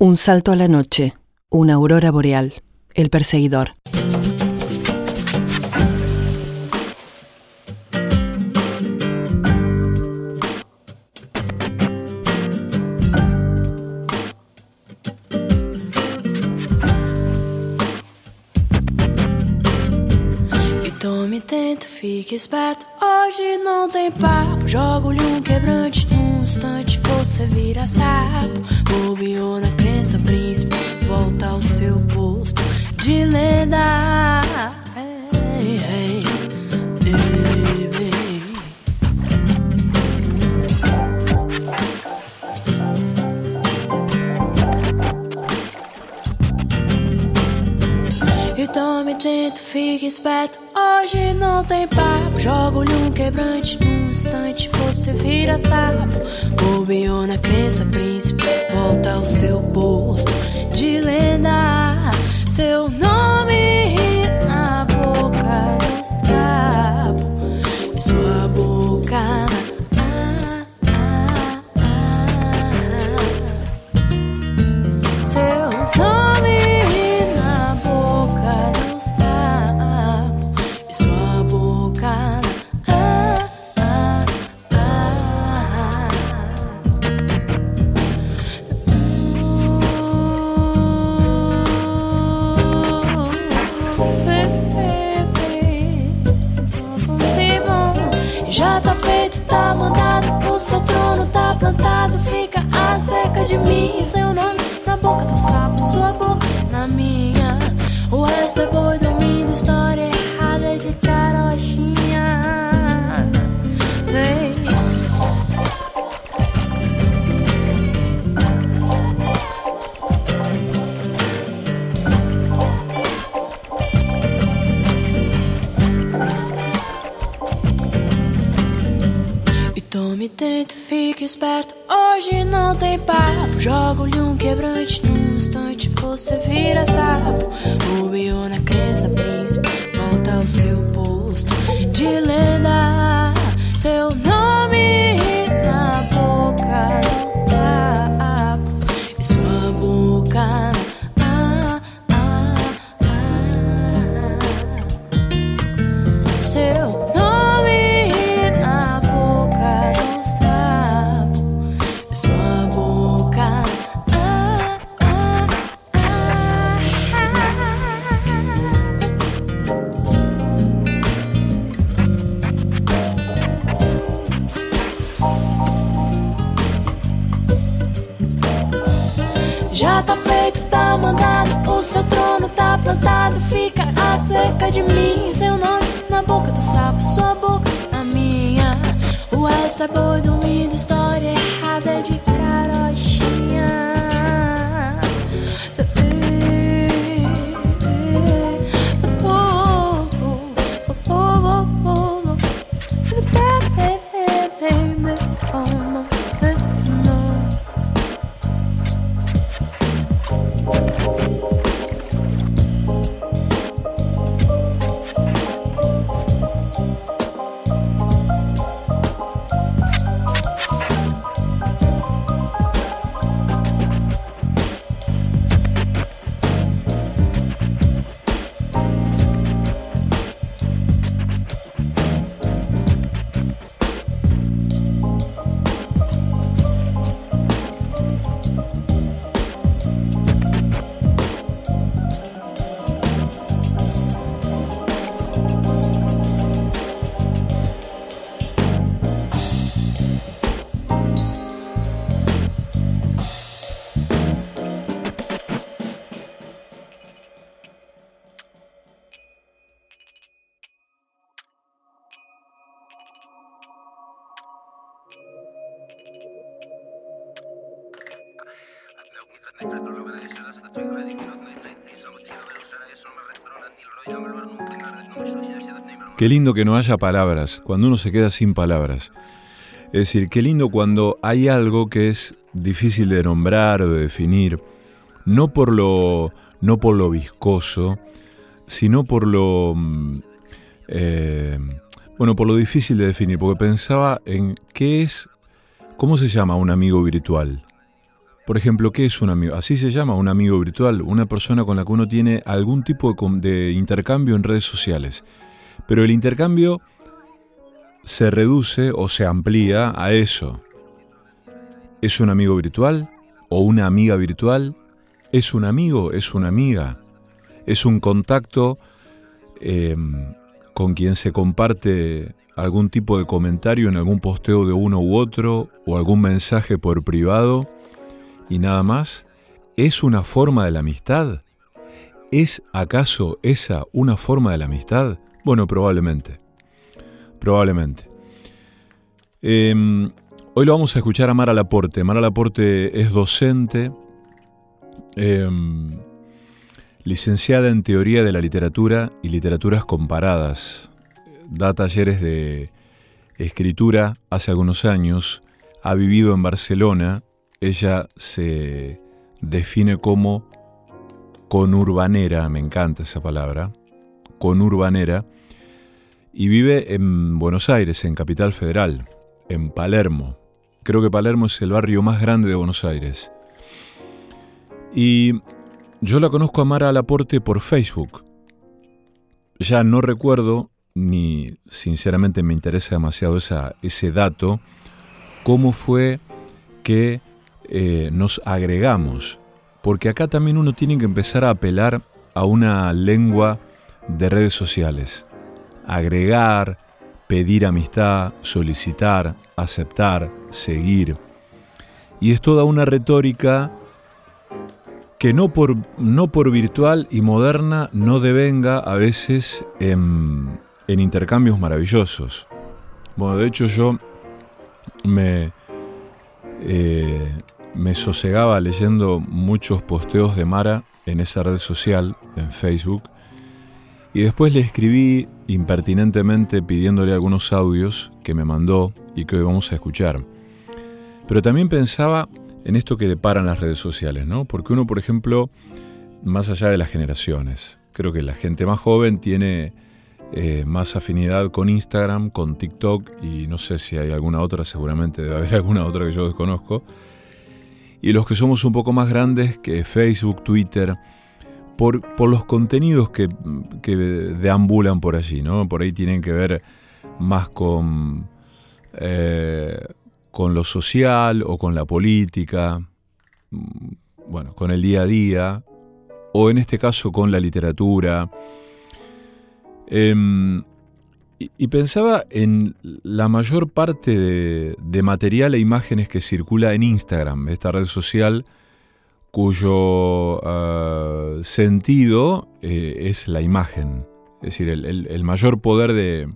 Un salto a la noche, una aurora boreal, el perseguidor. Hoje não tem papo. Jogo-lhe um quebrante. Num instante você vira sapo. Bobeou na crença, príncipe. Volta ao seu posto de lenda. Ei, ei, ei, tome tento, fique esperto. Hoje não tem papo. Jogo-lhe um quebrante. Num instante você vira sapo. Bobeou na crença, príncipe. Volta ao seu posto de lenda. Seu nome na boca Fica a seca de mim. Seu nome na boca do sapo, sua boca na minha. O resto é boi dormindo. História Jogo-lhe um quebrante. Num instante você vira Qué lindo que no haya palabras, cuando uno se queda sin palabras. Es decir, qué lindo cuando hay algo que es difícil de nombrar o de definir, no por lo, no por lo viscoso, sino por lo, mm, eh, bueno, por lo difícil de definir, porque pensaba en qué es, cómo se llama un amigo virtual. Por ejemplo, ¿qué es un amigo? Así se llama un amigo virtual, una persona con la que uno tiene algún tipo de, intercambio en redes sociales. Pero el intercambio se reduce o se amplía a eso. ¿Es un amigo virtual o una amiga virtual? ¿Es un amigo? ¿Es una amiga? ¿Es un contacto em, con quien se comparte algún tipo de comentario en algún posteo de uno u otro o algún mensaje por privado? y nada más? ¿Es una forma de la amistad? ¿Es acaso esa una forma de la amistad? Bueno, probablemente. Probablemente. Em, hoy lo vamos a escuchar a Mara Laporte. Mara Laporte es docente, em, licenciada en Teoría de la Literatura y Literaturas Comparadas. Da talleres de escritura hace algunos años. Ha vivido en Barcelona ella se define como conurbanera, me encanta esa palabra, conurbanera, y vive en Buenos Aires, en Capital Federal, en Palermo. Creo que Palermo es el barrio más grande de Buenos Aires. Y yo la conozco a Mara Laporte por Facebook. Ya no recuerdo, ni sinceramente me interesa demasiado esa, ese dato, cómo fue que eh, nos agregamos, porque acá también uno tiene que empezar a apelar a una lengua de redes sociales. Agregar, pedir amistad, solicitar, aceptar, seguir. Y es toda una retórica que no por, no por virtual y moderna no devenga a veces en, intercambios maravillosos. Bueno, de hecho yo me, eh, me sosegaba leyendo muchos posteos de Mara en esa red social, en Facebook, y después le escribí impertinentemente pidiéndole algunos audios que me mandó y que hoy vamos a escuchar. Pero también pensaba en esto que deparan las redes sociales, ¿no? Porque uno, por ejemplo, más allá de las generaciones, creo que la gente más joven tiene eh, más afinidad con Instagram, con TikTok y no sé si hay alguna otra, seguramente debe haber alguna otra que yo desconozco y los que somos un poco más grandes que Facebook, Twitter, por, los contenidos que, deambulan por allí, ¿no? Por ahí tienen que ver más con, eh, con lo social o con la política, mm, bueno, con el día a día, o en este caso con la literatura. Em, y, pensaba en la mayor parte de, material e imágenes que circula en Instagram, esta red social cuyo ah, sentido eh, es la imagen. Es decir, el, mayor poder de,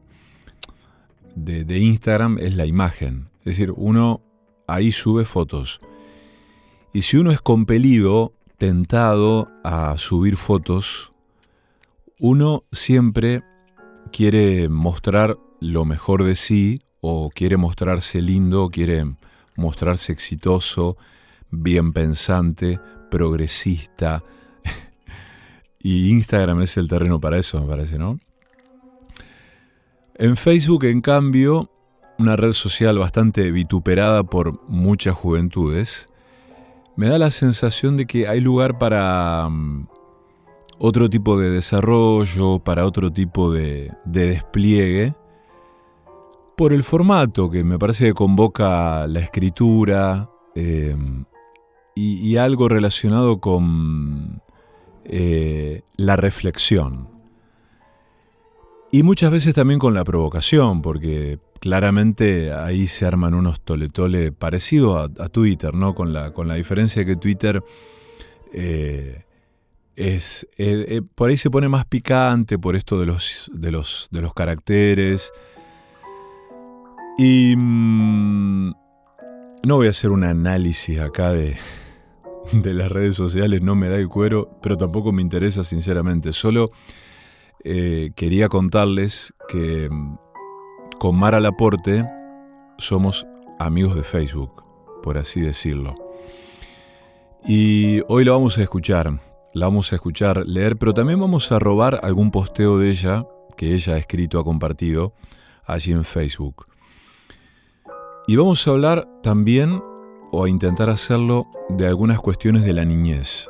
de, Instagram es la imagen. Es decir, uno ahí sube fotos. Y si uno es compelido, tentado a subir fotos, uno siempre quiere mostrar lo mejor de sí o quiere mostrarse lindo, quiere mostrarse exitoso, bien pensante, progresista. y Instagram es el terreno para eso, me parece, ¿no? En Facebook, en cambio, una red social bastante vituperada por muchas juventudes, me da la sensación de que hay lugar para mm, otro tipo de desarrollo, para otro tipo de, despliegue, por el formato que me parece que convoca la escritura eh, y, algo relacionado con eh, la reflexión. Y muchas veces también con la provocación, porque claramente ahí se arman unos tole-tole parecidos a, Twitter, ¿no? Con la, con la diferencia que Twitter eh, es, eh, por ahí se pone más picante por esto de los, de los, de los caracteres. Y mm, no voy a hacer un análisis acá de, de las redes sociales, no me da el cuero, pero tampoco me interesa sinceramente. Solo eh, quería contarles que mm, con Mara Laporte somos amigos de Facebook, por así decirlo. Y hoy lo vamos a escuchar la vamos a escuchar leer, pero también vamos a robar algún posteo de ella que ella ha escrito, ha compartido allí en Facebook. Y vamos a hablar también, o a intentar hacerlo de algunas cuestiones de la niñez,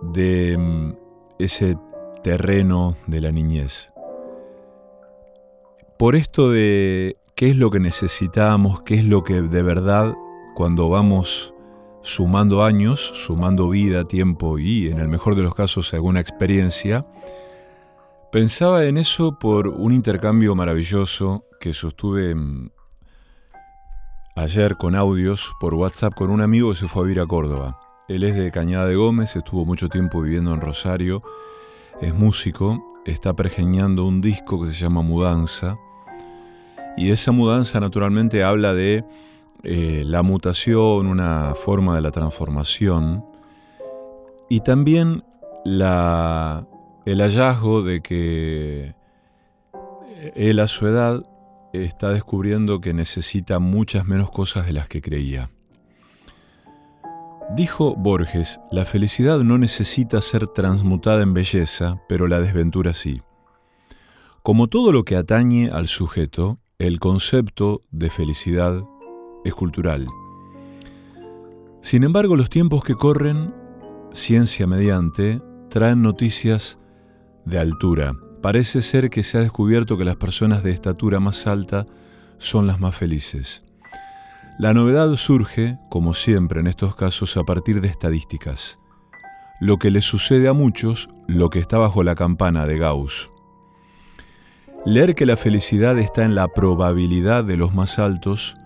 de mm, ese terreno de la niñez. Por esto de qué es lo que necesitamos, qué es lo que de verdad cuando vamos sumando años, sumando vida, tiempo y, en el mejor de los casos, alguna experiencia, pensaba en eso por un intercambio maravilloso que sostuve mm, ayer con audios por WhatsApp con un amigo que se fue a vivir a Córdoba. Él es de Cañada de Gómez, estuvo mucho tiempo viviendo en Rosario, es músico, está pergeñando un disco que se llama Mudanza, y esa mudanza naturalmente habla de eh, la mutación, una forma de la transformación, y también el hallazgo de que él a su edad está descubriendo que necesita muchas menos cosas de las que creía. Dijo Borges, la felicidad no necesita ser transmutada en belleza, pero la desventura sí. Como todo lo que atañe al sujeto, el concepto de felicidad es cultural. Sin embargo, los tiempos que corren, ciencia mediante, traen noticias de altura. Parece ser que se ha descubierto que las personas de estatura más alta son las más felices. La novedad surge, como siempre en estos casos, a partir de estadísticas. Lo que le sucede a muchos, lo que está bajo la campana de Gauss. Leer que la felicidad está en la probabilidad de los más altos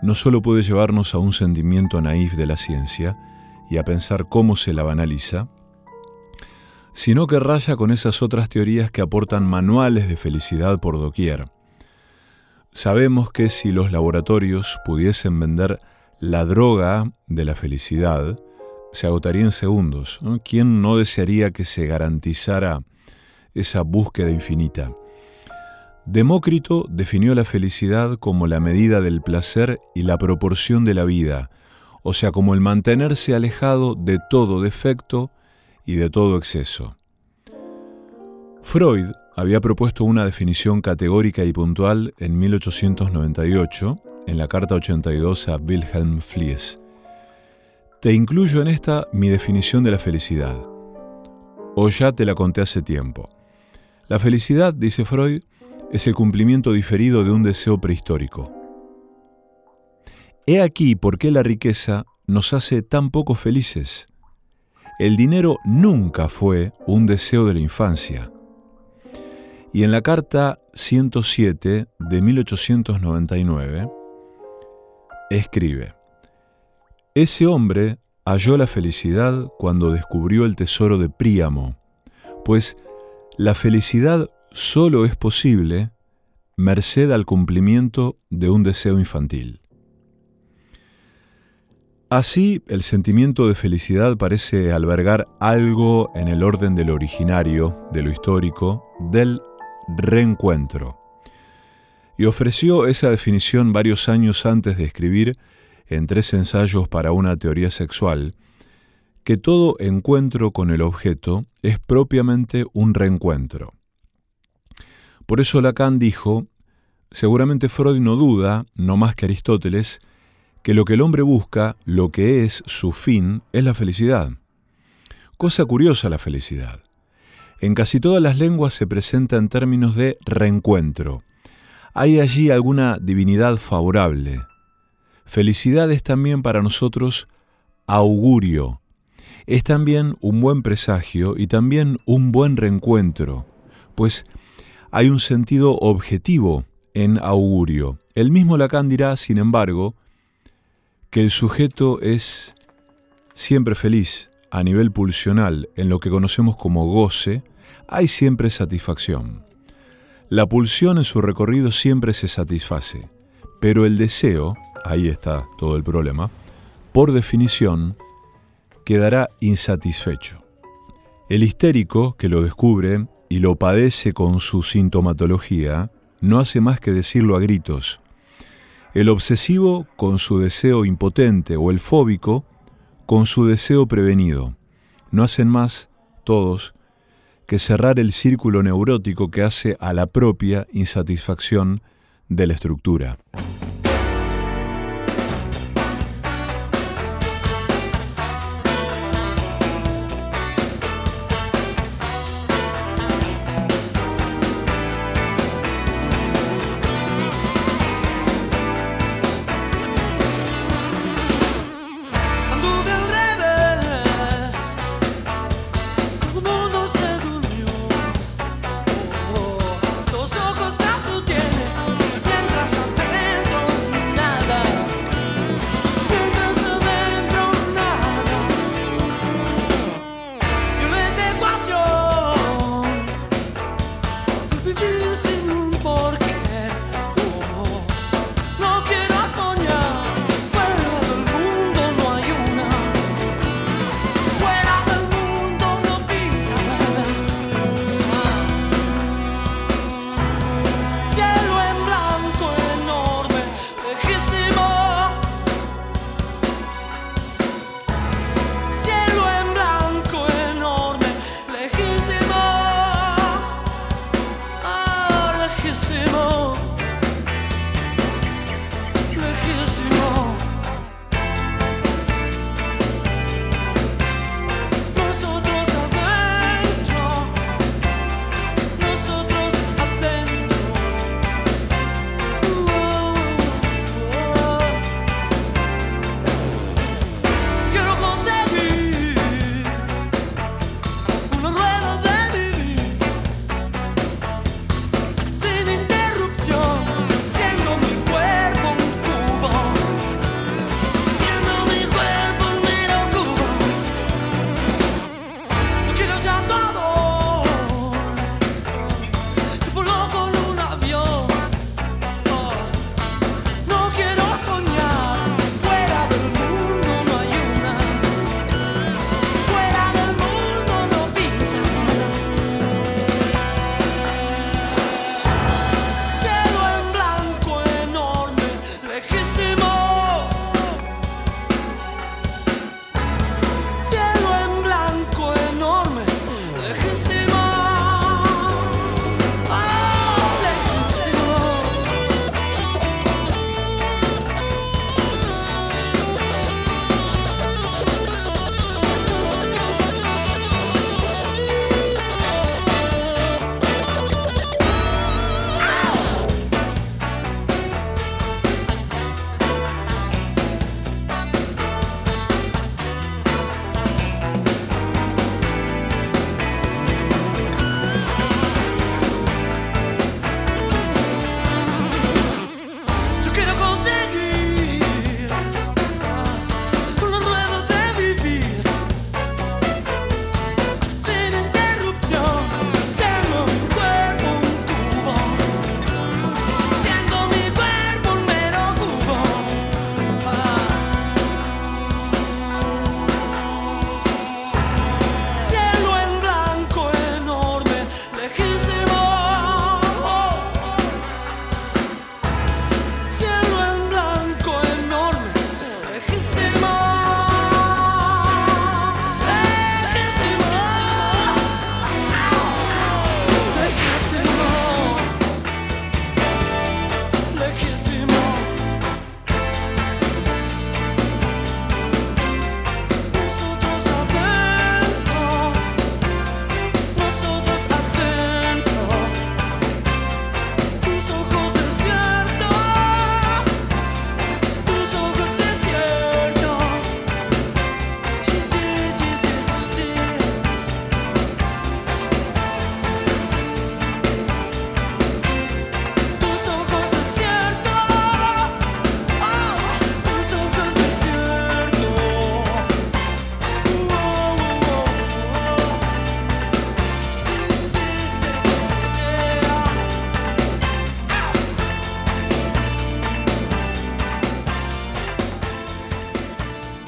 no solo puede llevarnos a un sentimiento naif de la ciencia y a pensar cómo se la banaliza, sino que raya con esas otras teorías que aportan manuales de felicidad por doquier. Sabemos que si los laboratorios pudiesen vender la droga de la felicidad, se agotaría en segundos. ¿Quién no desearía que se garantizara esa búsqueda infinita? Demócrito definió la felicidad como la medida del placer y la proporción de la vida, o sea, como el mantenerse alejado de todo defecto y de todo exceso. Freud había propuesto una definición categórica y puntual en 1898 en la Carta 82 a Wilhelm Fliess. Te incluyo en esta mi definición de la felicidad. O ya te la conté hace tiempo. La felicidad, dice Freud, es el cumplimiento diferido de un deseo prehistórico. He aquí por qué la riqueza nos hace tan poco felices. El dinero nunca fue un deseo de la infancia. Y en la carta 107 de 1899 escribe, Ese hombre halló la felicidad cuando descubrió el tesoro de Príamo, pues la felicidad solo es posible merced al cumplimiento de un deseo infantil. Así, el sentimiento de felicidad parece albergar algo en el orden de lo originario, de lo histórico, del reencuentro. Y ofreció esa definición varios años antes de escribir, en tres ensayos para una teoría sexual, que todo encuentro con el objeto es propiamente un reencuentro. Por eso Lacan dijo, seguramente Freud no duda, no más que Aristóteles, que lo que el hombre busca, lo que es su fin, es la felicidad. Cosa curiosa la felicidad. En casi todas las lenguas se presenta en términos de reencuentro. Hay allí alguna divinidad favorable. Felicidad es también para nosotros augurio. Es también un buen presagio y también un buen reencuentro, pues hay un sentido objetivo en augurio. El mismo Lacan dirá, sin embargo, que el sujeto es siempre feliz a nivel pulsional, en lo que conocemos como goce, hay siempre satisfacción. La pulsión en su recorrido siempre se satisface, pero el deseo, ahí está todo el problema, por definición, quedará insatisfecho. El histérico que lo descubre y lo padece con su sintomatología, no hace más que decirlo a gritos, el obsesivo con su deseo impotente o el fóbico con su deseo prevenido. No hacen más, todos, que cerrar el círculo neurótico que hace a la propia insatisfacción de la estructura.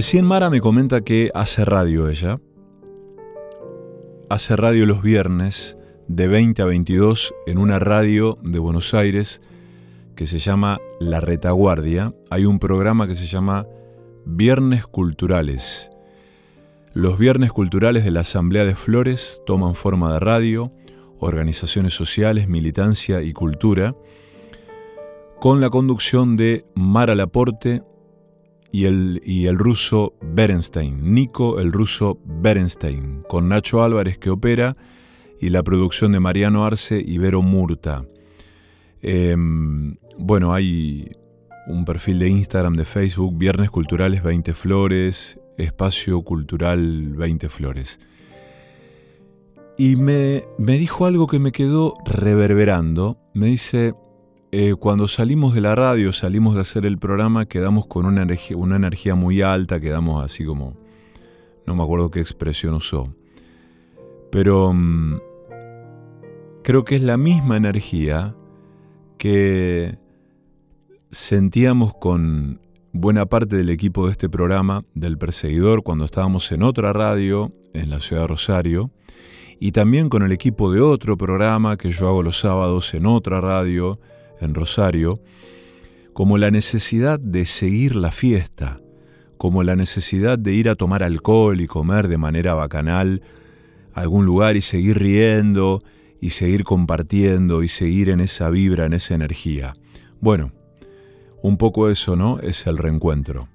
Recién Mara me comenta que hace radio ella. Hace radio los viernes de 20 a 22 en una radio de Buenos Aires que se llama La Retaguardia. Hay un programa que se llama Viernes Culturales. Los viernes culturales de la Asamblea de Flores toman forma de radio, organizaciones sociales, militancia y cultura, con la conducción de Mara Laporte, y el, y el ruso Berenstein, Nico el ruso Berenstein, con Nacho Álvarez que opera y la producción de Mariano Arce y Vero Murta. Em, bueno, hay un perfil de Instagram, de Facebook, Viernes Culturales 20 Flores, Espacio Cultural 20 Flores. Y me, me dijo algo que me quedó reverberando. Me dice, eh, cuando salimos de la radio, salimos de hacer el programa, quedamos con una energía, muy alta, quedamos así como, no me acuerdo qué expresión usó, pero mm, creo que es la misma energía que sentíamos con buena parte del equipo de este programa, del Perseguidor, cuando estábamos en otra radio en la ciudad de Rosario, y también con el equipo de otro programa que yo hago los sábados en otra radio, en Rosario, como la necesidad de seguir la fiesta, como la necesidad de ir a tomar alcohol y comer de manera bacanal a algún lugar y seguir riendo y seguir compartiendo y seguir en esa vibra, en esa energía. Bueno, un poco eso, ¿no? Es el reencuentro.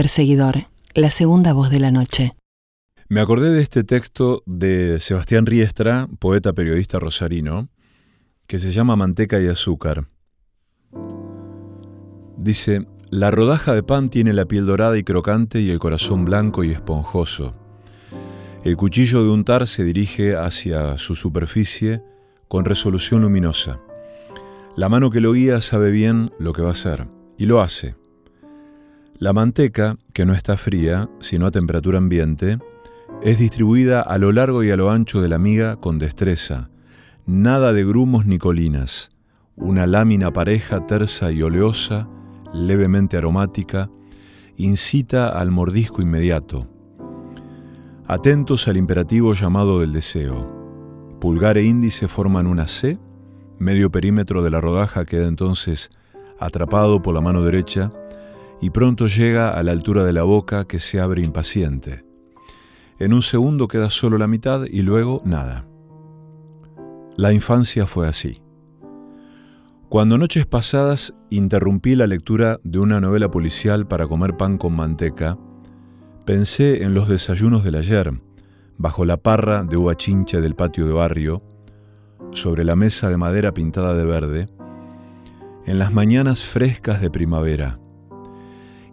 Perseguidor, la segunda voz de la noche. Me acordé de este texto de Sebastián Riestra, poeta periodista rosarino, que se llama Manteca y Azúcar. Dice, la rodaja de pan tiene la piel dorada y crocante y el corazón blanco y esponjoso. El cuchillo de untar se dirige hacia su superficie con resolución luminosa. La mano que lo guía sabe bien lo que va a hacer, y lo hace. La manteca, que no está fría, sino a temperatura ambiente, es distribuida a lo largo y a lo ancho de la miga con destreza, nada de grumos ni colinas, una lámina pareja, tersa y oleosa, levemente aromática, incita al mordisco inmediato. Atentos al imperativo llamado del deseo. Pulgar e índice forman una C, medio perímetro de la rodaja queda entonces atrapado por la mano derecha y pronto llega a la altura de la boca que se abre impaciente. En un segundo queda solo la mitad y luego nada. La infancia fue así. Cuando noches pasadas interrumpí la lectura de una novela policial para comer pan con manteca, pensé en los desayunos del ayer, bajo la parra de uva chincha del patio de barrio, sobre la mesa de madera pintada de verde, en las mañanas frescas de primavera,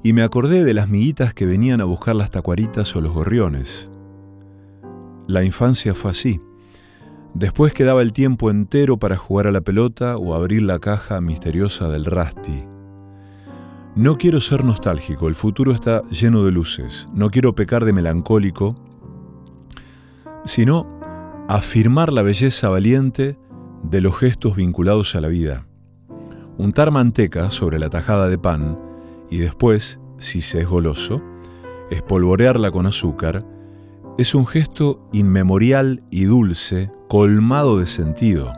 y me acordé de las miguitas que venían a buscar las tacuaritas o los gorriones. La infancia fue así. Después quedaba el tiempo entero para jugar a la pelota o abrir la caja misteriosa del Rasti. No quiero ser nostálgico, el futuro está lleno de luces. No quiero pecar de melancólico, sino afirmar la belleza valiente de los gestos vinculados a la vida. Untar manteca sobre la tajada de pan y después, si se es goloso, espolvorearla con azúcar es un gesto inmemorial y dulce, colmado de sentido.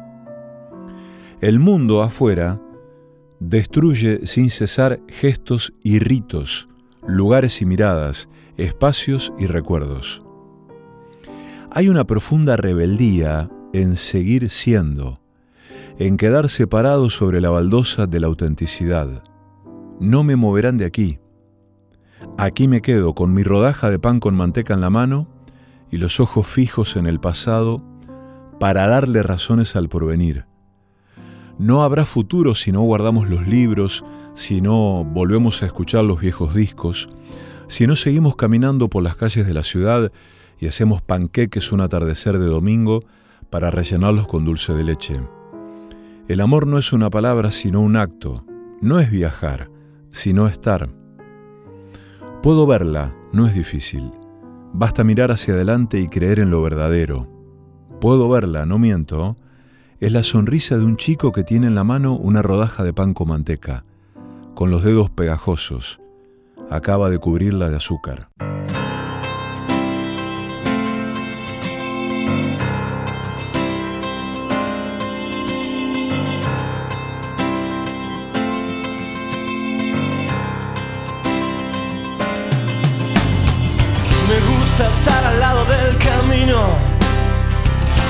El mundo afuera destruye sin cesar gestos y ritos, lugares y miradas, espacios y recuerdos. Hay una profunda rebeldía en seguir siendo, en quedar separado sobre la baldosa de la autenticidad. No me moverán de aquí. Aquí me quedo con mi rodaja de pan con manteca en la mano y los ojos fijos en el pasado para darle razones al porvenir. No habrá futuro si no guardamos los libros, si no volvemos a escuchar los viejos discos, si no seguimos caminando por las calles de la ciudad y hacemos panqueques un atardecer de domingo para rellenarlos con dulce de leche. El amor no es una palabra sino un acto, no es viajar, sino estar. Puedo verla, no es difícil. Basta mirar hacia adelante y creer en lo verdadero. Puedo verla, no miento. Es la sonrisa de un chico que tiene en la mano una rodaja de pan con manteca, con los dedos pegajosos. Acaba de cubrirla de azúcar.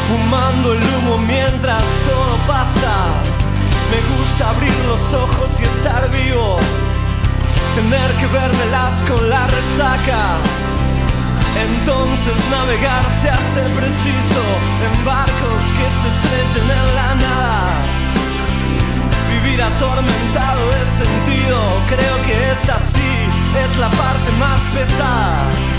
Fumando el humo mientras todo pasa. Me gusta abrir los ojos y estar vivo, tener que vermelas con la resaca. Entonces navegar se hace preciso en barcos que se estrechen en la nada. Vivir atormentado es sentido, creo que esta sí es la parte más pesada.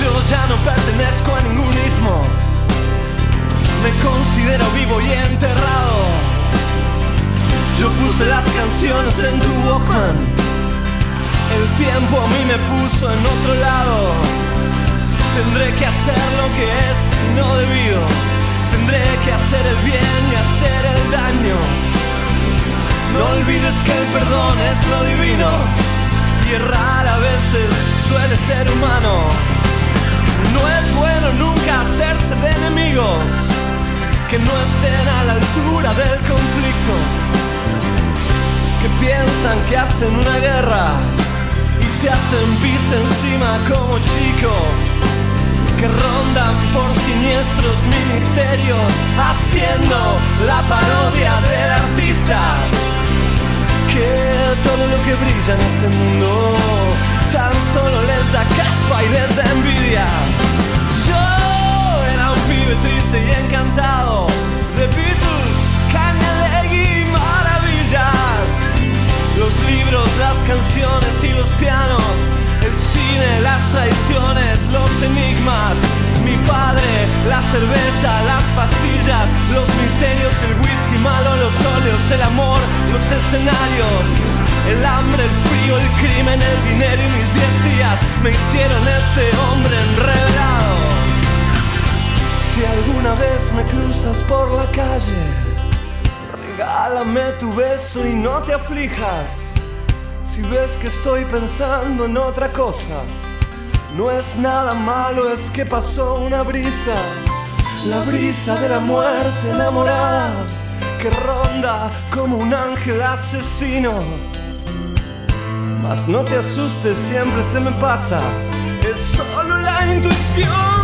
Yo ya no pertenezco a ningún ismo. Me considero vivo y enterrado. Yo puse las canciones en tu Walkman. El tiempo a mí me puso en otro lado. Tendré que hacer lo que es no debido. Tendré que hacer el bien y hacer el daño. No olvides que el perdón es lo divino. y errar a veces suele ser humano. No es bueno nunca hacerse de enemigos que no estén a la altura del conflicto, que piensan que hacen una guerra y se hacen pis encima como chicos que rondan por siniestros ministerios, haciendo la parodia del artista. Que todo lo que brilla en este mundo tan solo les da caspa y les da envidia. Yo era un pibe triste y encantado. De Beatles, Legui y maravillas. Los libros, las canciones y los pianos. El cine, las traiciones, los enigmas, mi padre, la cerveza, las pastillas, los misterios, el whisky malo, los óleos, el amor, los escenarios, el hambre, el frío, el crimen, el dinero y mis diez días me hicieron este hombre enredado. Si alguna vez me cruzas por la calle, regálame tu beso y no te aflijas. Si ves que estoy pensando en otra cosa, no es nada malo, es que pasó una brisa, la brisa de la muerte enamorada, que ronda como un ángel asesino. No te asustes, siempre se me pasa, es solo la intuición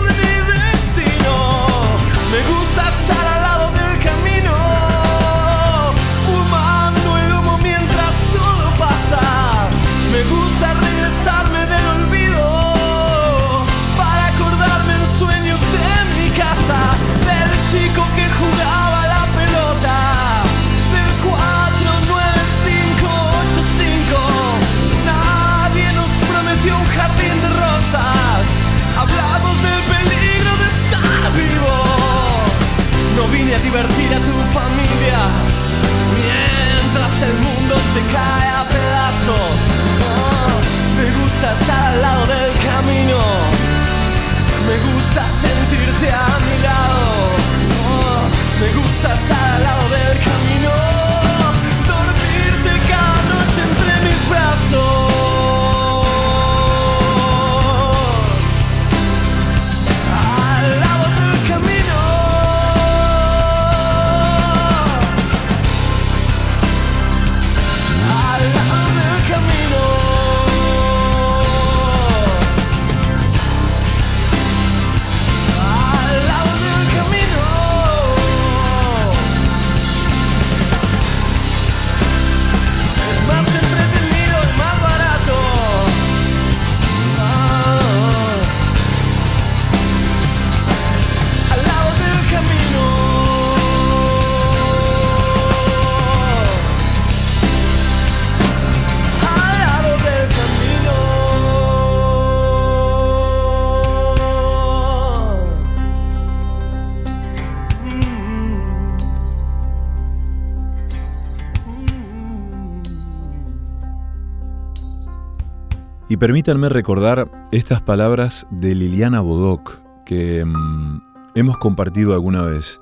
Y permítanme recordar estas palabras de Liliana Bodoc que mm, hemos compartido alguna vez,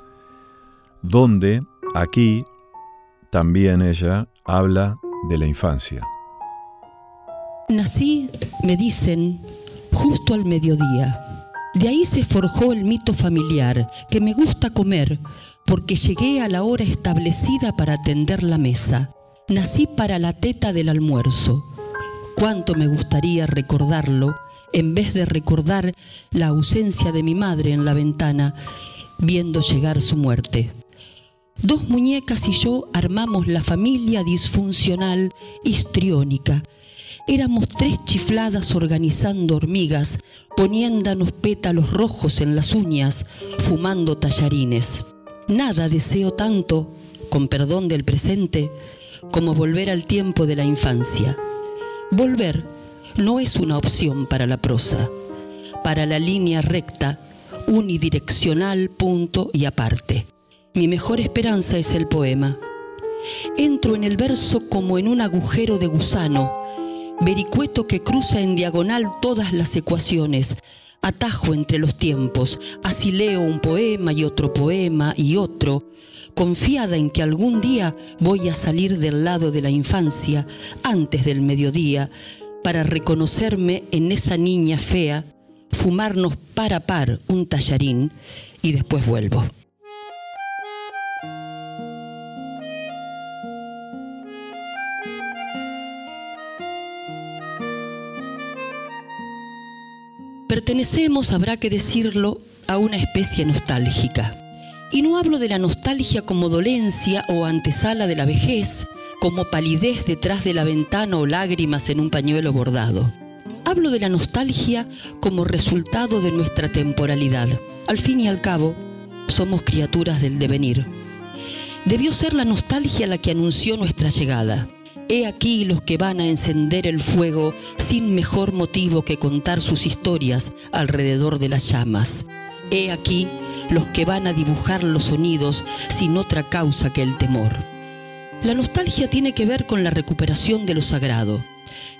donde aquí también ella habla de la infancia. Nací, me dicen, justo al mediodía. De ahí se forjó el mito familiar, que me gusta comer, porque llegué a la hora establecida para atender la mesa. Nací para la teta del almuerzo Cuánto me gustaría recordarlo en vez de recordar la ausencia de mi madre en la ventana, viendo llegar su muerte. Dos muñecas y yo armamos la familia disfuncional histriónica. Éramos tres chifladas organizando hormigas, poniéndonos pétalos rojos en las uñas, fumando tallarines. Nada deseo tanto, con perdón del presente, como volver al tiempo de la infancia. Volver no es una opción para la prosa, para la línea recta, unidireccional, punto y aparte. Mi mejor esperanza es el poema. Entro en el verso como en un agujero de gusano, vericueto que cruza en diagonal todas las ecuaciones, atajo entre los tiempos, así leo un poema y otro poema y otro, confiada en que algún día voy a salir del lado de la infancia, antes del mediodía, para reconocerme en esa niña fea, fumarnos par a par un tallarín y después vuelvo. Pertenecemos, habrá que decirlo, a una especie nostálgica. Y no hablo de la nostalgia como dolencia o antesala de la vejez, como palidez detrás de la ventana o lágrimas en un pañuelo bordado. Hablo de la nostalgia como resultado de nuestra temporalidad. Al fin y al cabo, somos criaturas del devenir. Debió ser la nostalgia la que anunció nuestra llegada. He aquí los que van a encender el fuego sin mejor motivo que contar sus historias alrededor de las llamas. He aquí los que van a dibujar los sonidos sin otra causa que el temor. La nostalgia tiene que ver con la recuperación de lo sagrado.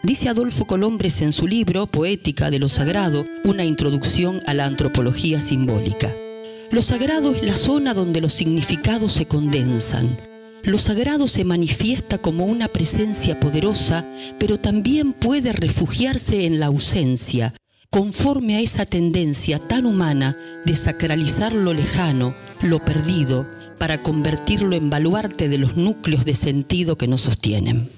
Dice Adolfo Colombres en su libro Poética de lo Sagrado, una introducción a la antropología simbólica. Lo sagrado es la zona donde los significados se condensan. Lo sagrado se manifiesta como una presencia poderosa, pero también puede refugiarse en la ausencia, conforme a esa tendencia tan humana de sacralizar lo lejano, lo perdido, para convertirlo en baluarte de los núcleos de sentido que nos sostienen.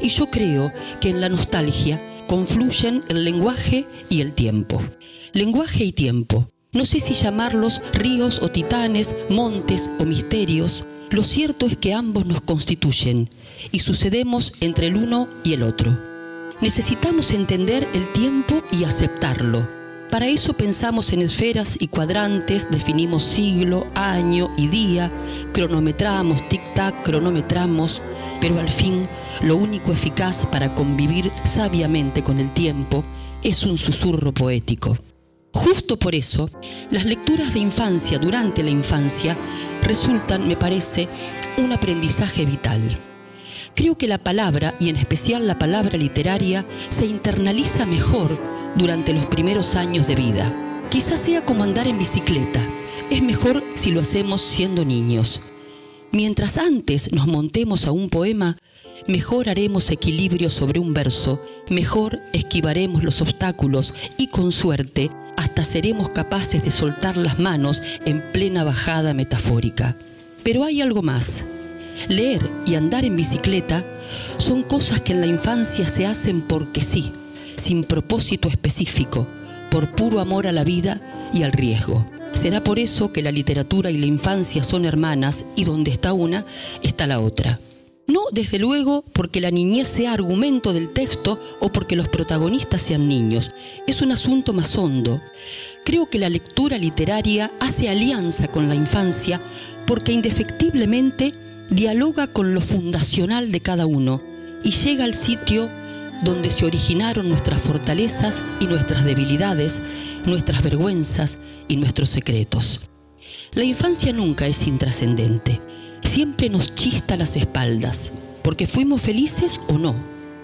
Y yo creo que en la nostalgia confluyen el lenguaje y el tiempo. Lenguaje y tiempo. No sé si llamarlos ríos o titanes, montes o misterios, lo cierto es que ambos nos constituyen y sucedemos entre el uno y el otro. Necesitamos entender el tiempo y aceptarlo. Para eso pensamos en esferas y cuadrantes, definimos siglo, año y día, cronometramos, tic-tac, cronometramos, pero al fin lo único eficaz para convivir sabiamente con el tiempo es un susurro poético. Justo por eso, las lecturas de infancia durante la infancia resultan, me parece, un aprendizaje vital. Creo que la palabra, y en especial la palabra literaria, se internaliza mejor durante los primeros años de vida. Quizás sea como andar en bicicleta. Es mejor si lo hacemos siendo niños. Mientras antes nos montemos a un poema, mejor haremos equilibrio sobre un verso, mejor esquivaremos los obstáculos y con suerte hasta seremos capaces de soltar las manos en plena bajada metafórica. Pero hay algo más. Leer y andar en bicicleta son cosas que en la infancia se hacen porque sí, sin propósito específico, por puro amor a la vida y al riesgo. Será por eso que la literatura y la infancia son hermanas y donde está una, está la otra. No, desde luego, porque la niñez sea argumento del texto o porque los protagonistas sean niños. Es un asunto más hondo. Creo que la lectura literaria hace alianza con la infancia porque indefectiblemente dialoga con lo fundacional de cada uno y llega al sitio donde se originaron nuestras fortalezas y nuestras debilidades, nuestras vergüenzas y nuestros secretos. La infancia nunca es intrascendente siempre nos chista las espaldas, porque fuimos felices o no,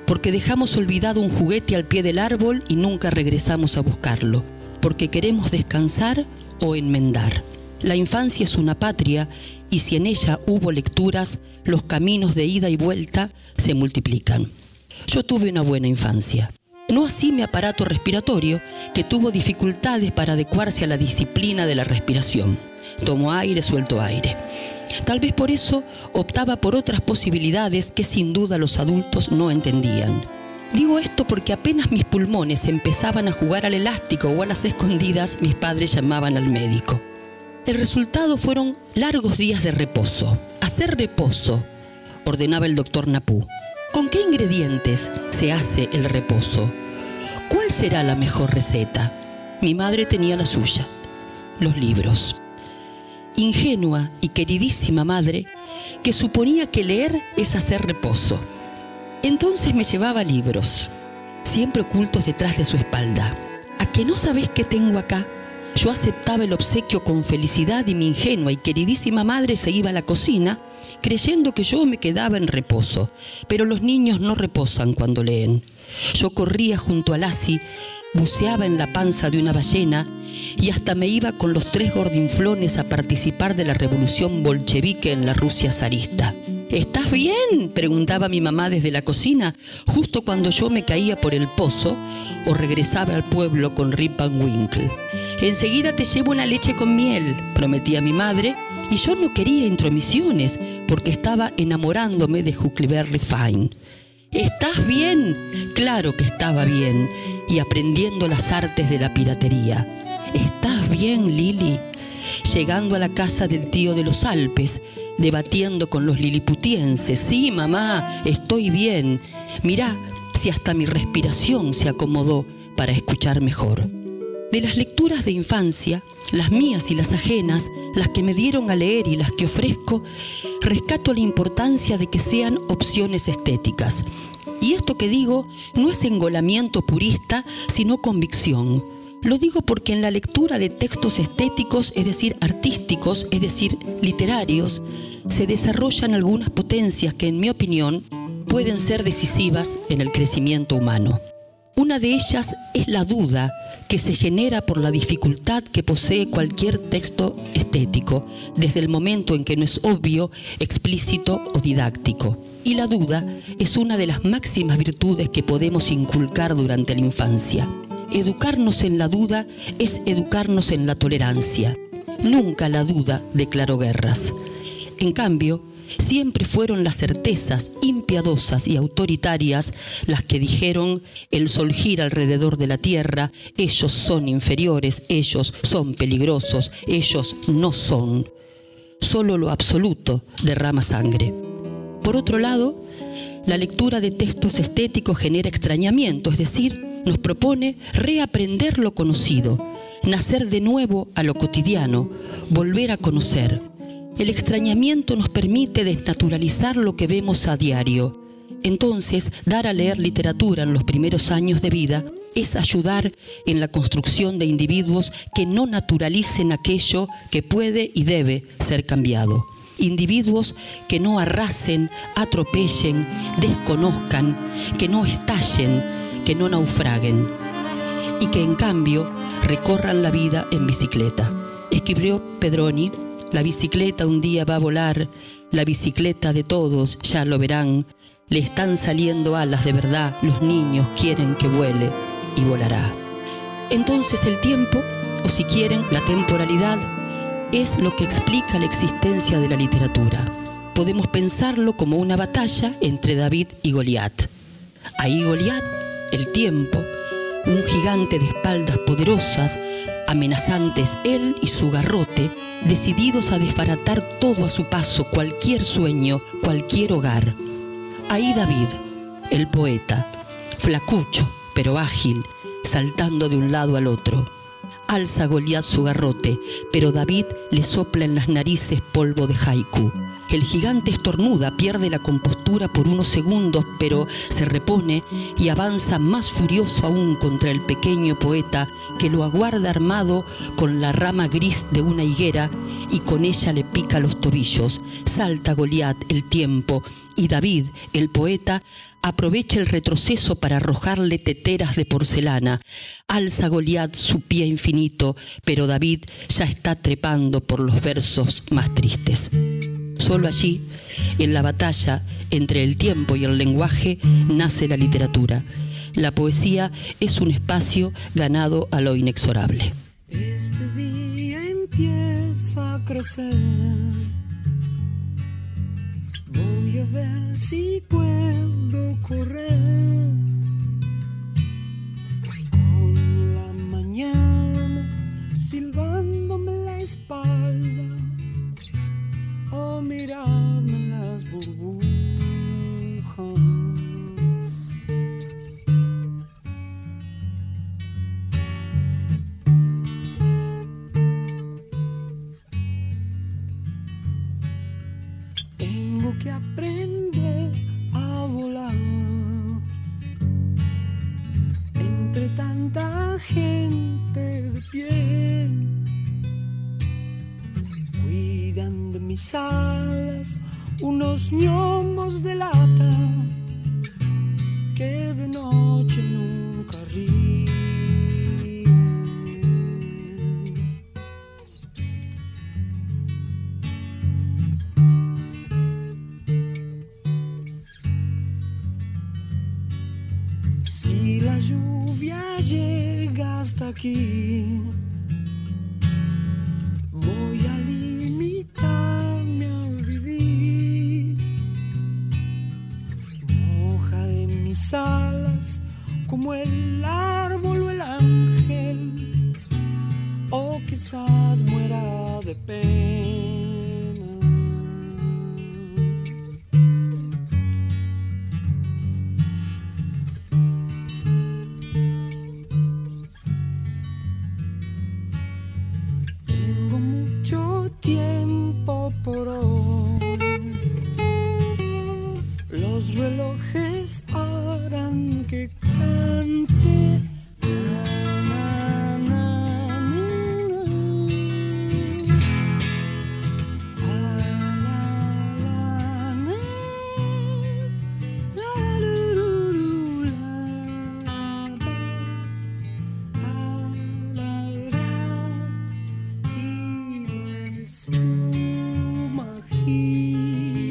porque dejamos olvidado un juguete al pie del árbol y nunca regresamos a buscarlo, porque queremos descansar o enmendar. La infancia es una patria y si en ella hubo lecturas, los caminos de ida y vuelta se multiplican. Yo tuve una buena infancia. No así mi aparato respiratorio, que tuvo dificultades para adecuarse a la disciplina de la respiración. Tomo aire, suelto aire. Tal vez por eso optaba por otras posibilidades que sin duda los adultos no entendían. Digo esto porque apenas mis pulmones empezaban a jugar al elástico o a las escondidas, mis padres llamaban al médico. El resultado fueron largos días de reposo. Hacer reposo, ordenaba el doctor Napú. ¿Con qué ingredientes se hace el reposo? ¿Cuál será la mejor receta? Mi madre tenía la suya, los libros ingenua y queridísima madre que suponía que leer es hacer reposo. Entonces me llevaba libros, siempre ocultos detrás de su espalda. ¿A que no sabés qué tengo acá? Yo aceptaba el obsequio con felicidad y mi ingenua y queridísima madre se iba a la cocina creyendo que yo me quedaba en reposo. Pero los niños no reposan cuando leen. Yo corría junto al asi, buceaba en la panza de una ballena y hasta me iba con los tres gordinflones a participar de la revolución bolchevique en la Rusia zarista. ¿Estás bien? preguntaba mi mamá desde la cocina, justo cuando yo me caía por el pozo o regresaba al pueblo con Rip Van Winkle. Enseguida te llevo una leche con miel, prometía mi madre, y yo no quería intromisiones porque estaba enamorándome de Huckleberry Fine. ¿Estás bien? Claro que estaba bien, y aprendiendo las artes de la piratería. ¿Estás bien, Lily? Llegando a la casa del tío de los Alpes, debatiendo con los liliputienses. Sí, mamá, estoy bien. Mirá si hasta mi respiración se acomodó para escuchar mejor. De las lecturas de infancia, las mías y las ajenas, las que me dieron a leer y las que ofrezco, rescato la importancia de que sean opciones estéticas. Y esto que digo no es engolamiento purista, sino convicción. Lo digo porque en la lectura de textos estéticos, es decir, artísticos, es decir, literarios, se desarrollan algunas potencias que, en mi opinión, pueden ser decisivas en el crecimiento humano. Una de ellas es la duda que se genera por la dificultad que posee cualquier texto estético, desde el momento en que no es obvio, explícito o didáctico. Y la duda es una de las máximas virtudes que podemos inculcar durante la infancia. Educarnos en la duda es educarnos en la tolerancia. Nunca la duda declaró guerras. En cambio, siempre fueron las certezas impiadosas y autoritarias las que dijeron el sol gira alrededor de la tierra, ellos son inferiores, ellos son peligrosos, ellos no son. Solo lo absoluto derrama sangre. Por otro lado, la lectura de textos estéticos genera extrañamiento, es decir, nos propone reaprender lo conocido, nacer de nuevo a lo cotidiano, volver a conocer. El extrañamiento nos permite desnaturalizar lo que vemos a diario. Entonces, dar a leer literatura en los primeros años de vida es ayudar en la construcción de individuos que no naturalicen aquello que puede y debe ser cambiado. Individuos que no arrasen, atropellen, desconozcan, que no estallen, que no naufraguen y que en cambio recorran la vida en bicicleta. Escribió Pedroni la bicicleta un día va a volar, la bicicleta de todos ya lo verán. Le están saliendo alas de verdad, los niños quieren que vuele y volará. Entonces el tiempo, o si quieren, la temporalidad, es lo que explica la existencia de la literatura. Podemos pensarlo como una batalla entre David y Goliat. Ahí Goliat, el tiempo, un gigante de espaldas poderosas, amenazantes él y su garrote, decididos a desbaratar todo a su paso, cualquier sueño, cualquier hogar. Ahí David, el poeta, flacucho, pero ágil, saltando de un lado al otro. Alza Goliat su garrote, pero David le sopla en las narices polvo de haiku. El gigante estornuda, pierde la compostura por unos segundos, pero se repone y avanza más furioso aún contra el pequeño poeta que lo aguarda armado con la rama gris de una higuera y con ella le pica los tobillos. Salta Goliat el tiempo y David, el poeta, aprovecha el retroceso para arrojarle teteras de porcelana. Alza Goliat su pie infinito, pero David ya está trepando por los versos más tristes. Solo allí, en la batalla entre el tiempo y el lenguaje, nace la literatura. La poesía es un espacio ganado a lo inexorable. Este día empieza a crecer. Voy a ver si puedo correr. Con la mañana silbándome la espalda o mirarme las burbujas. Tengo que aprender unos gnomos de lata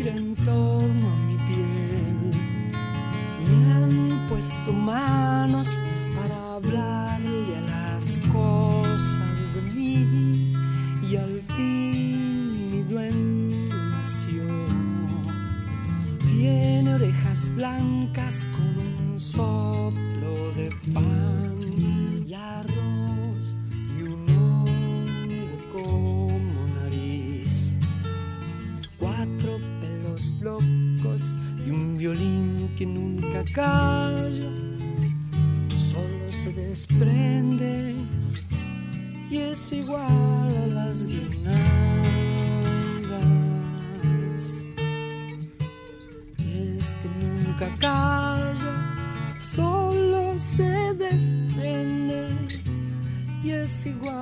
en torno a mi piel. Me han puesto manos para hablarle a las cosas de mí y al fin mi duende nació. Tiene orejas blancas con un soplo de pan que nunca calla. Solo se desprende y es igual a las guirnaldas. Y es que nunca calla, solo se desprende y es igual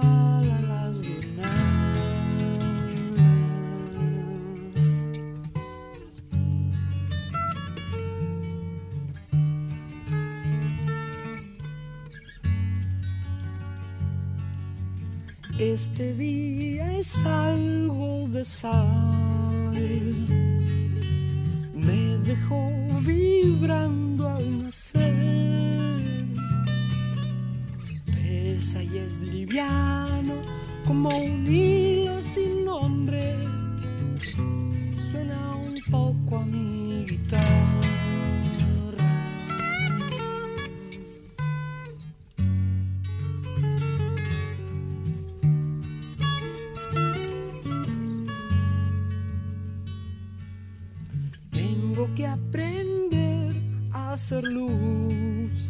luz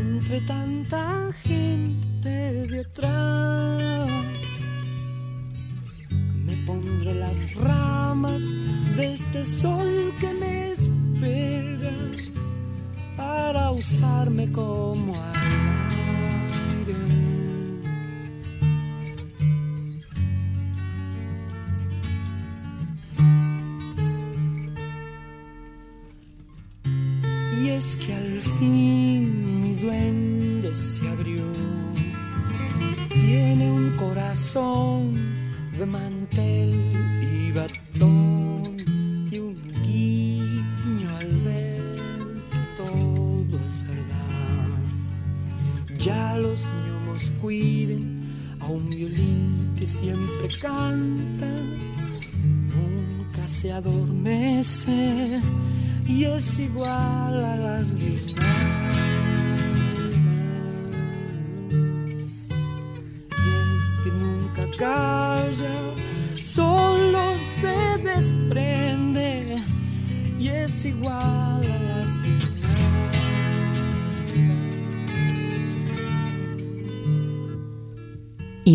entre tanta gente detrás. Me pondré las ramas de este sol que me espera para usarme como aire.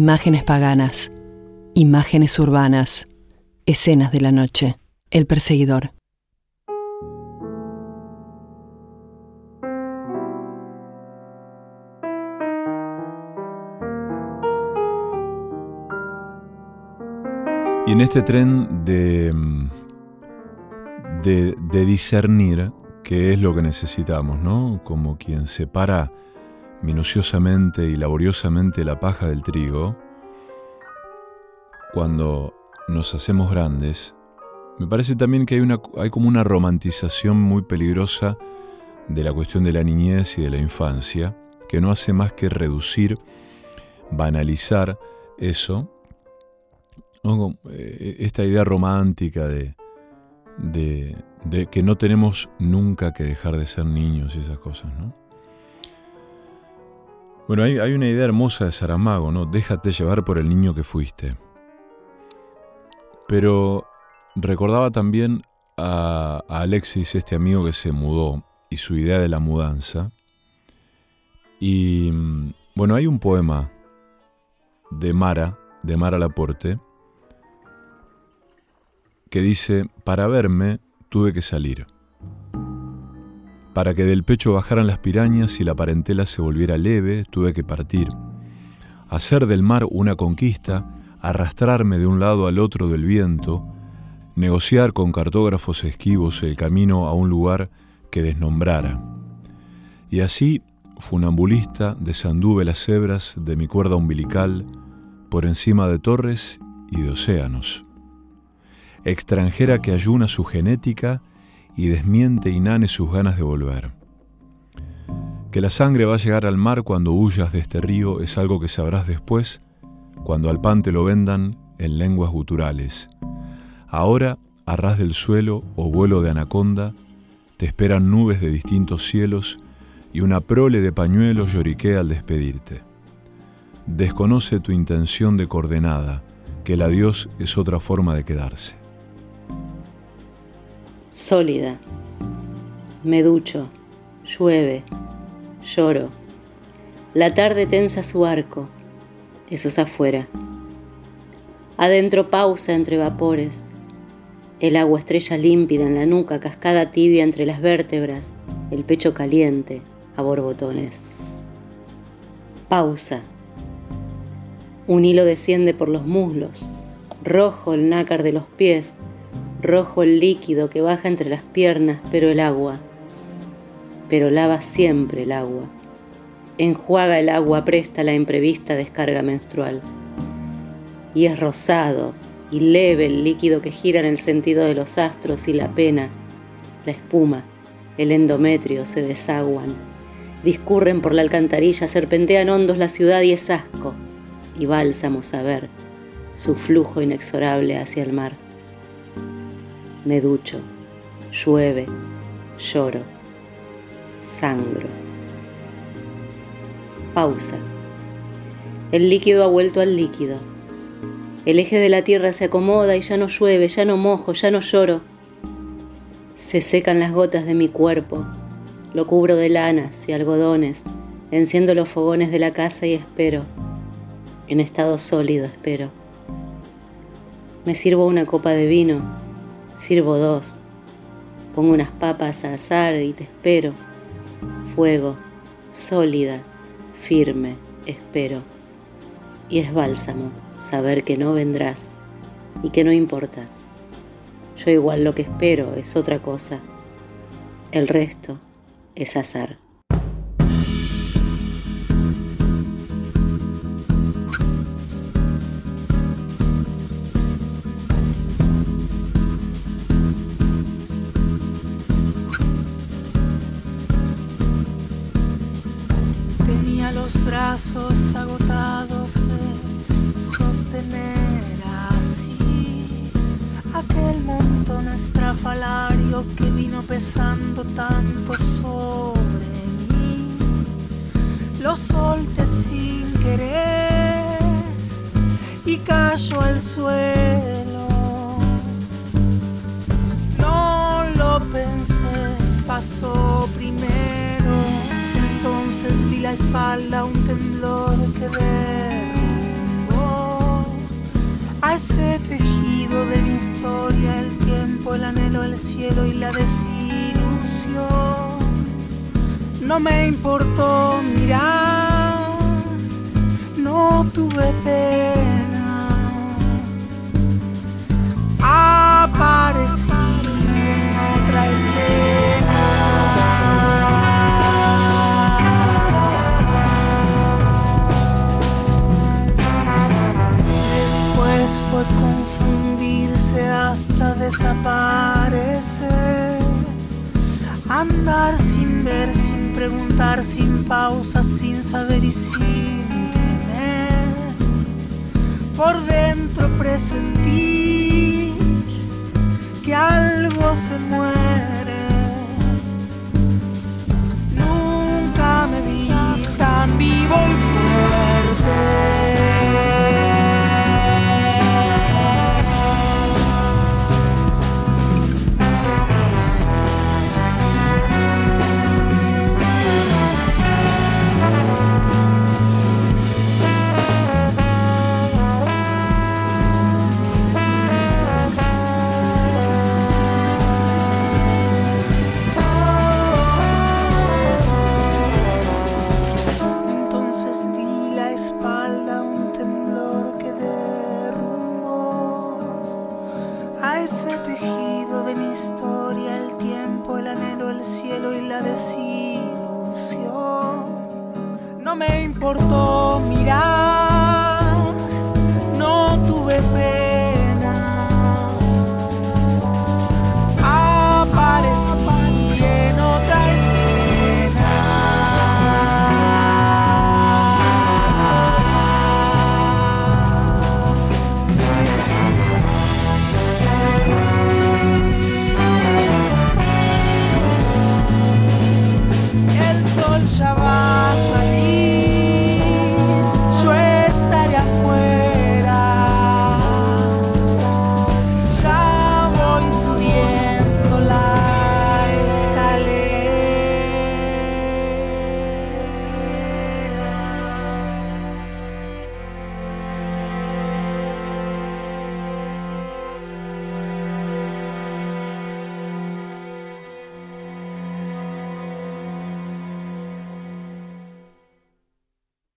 Imágenes paganas, imágenes urbanas, escenas de la noche, el perseguidor. Y en este tren de, de, de discernir qué es lo que necesitamos, ¿no? Como quien separa minuciosamente y laboriosamente la paja del trigo, cuando nos hacemos grandes, me parece también que hay, una, hay como una romantización muy peligrosa de la cuestión de la niñez y de la infancia, que no hace más que reducir, banalizar eso, eh, esta idea romántica de, de, que no tenemos nunca que dejar de ser niños y esas cosas, ¿no? Bueno, hay, hay, una idea hermosa de Saramago, ¿no? Déjate llevar por el niño que fuiste. Pero recordaba también a, Alexis, este amigo que se mudó, y su idea de la mudanza. Y bueno, hay un poema de Mara, de Mara Laporte, que dice, para verme tuve que salir, para que del pecho bajaran las pirañas y la parentela se volviera leve, tuve que partir, hacer del mar una conquista, arrastrarme de un lado al otro del viento, negociar con cartógrafos esquivos el camino a un lugar que desnombrara. Y así, funambulista, desanduve las hebras de mi cuerda umbilical por encima de torres y de océanos. Extranjera que ayuna su genética y desmiente inane sus ganas de volver. Que la sangre va a llegar al mar cuando huyas de este río es algo que sabrás después, cuando al pan te lo vendan en lenguas guturales Ahora, a ras del suelo o vuelo de anaconda, te esperan nubes de distintos cielos y una prole de pañuelos lloriquea al despedirte. Desconoce tu intención de coordenada, que el adiós es otra forma de quedarse. Sólida. Me ducho, llueve, lloro. La tarde tensa su arco, eso es afuera. Adentro pausa entre vapores, el agua estrella límpida en la nuca, cascada tibia entre las vértebras, el pecho caliente a borbotones. Pausa. Un hilo desciende por los muslos, rojo el nácar de los pies, rojo el líquido que baja entre las piernas, pero el agua, pero lava siempre el agua. Enjuaga el agua presta la imprevista descarga menstrual. Y es rosado, y leve el líquido que gira en el sentido de los astros y la pena, la espuma, el endometrio se desaguan, discurren por la alcantarilla, serpentean hondos la ciudad y es asco, y bálsamos a ver su flujo inexorable hacia el mar. Me ducho, llueve, lloro, sangro. Pausa. El líquido ha vuelto al líquido el eje de la tierra se acomoda y ya no llueve, ya no mojo, ya no lloro. Se secan las gotas de mi cuerpo. Lo cubro de lanas y algodones. Enciendo los fogones de la casa y espero. En estado sólido espero. Me sirvo una copa de vino. Sirvo dos. Pongo unas papas a asar y te espero. Fuego, sólida, firme, espero. Y es bálsamo saber que no vendrás y que no importa. Yo igual lo que espero es otra cosa. El resto es azar. Brazos agotados de sostener así aquel montón estrafalario que vino pesando tanto sobre mí. Lo solté sin querer y cayó al suelo. No lo pensé, pasó primero. Entonces di la espalda a un temblor que ver a ese tejido de mi historia, el tiempo, el anhelo, el cielo y la desilusión. No me importó mirar, no tuve pena. Aparecí en otra escena. Confundirse hasta desaparecer. Andar sin ver, sin preguntar, sin pausas, sin saber y sin temer. Por dentro presentir que algo se muere.